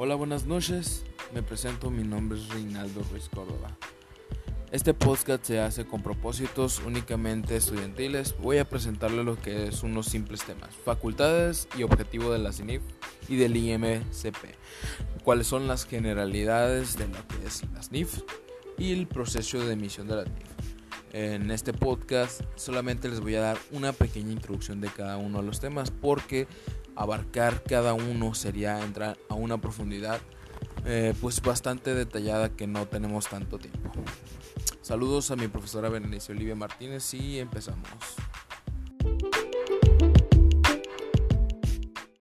Hola, buenas noches. Me presento, mi nombre es Reinaldo Ruiz Córdoba. Este podcast se hace con propósitos únicamente estudiantiles. Voy a presentarle lo que es unos simples temas, facultades y objetivo de la CINIF y del IMCP, cuáles son las generalidades de lo que es la SNIF y el proceso de emisión de la SNIF. En este podcast solamente les voy a dar una pequeña introducción de cada uno de los temas porque abarcar cada uno sería entrar a una profundidad eh, pues bastante detallada que no tenemos tanto tiempo. Saludos a mi profesora Berenice Olivia Martínez y empezamos.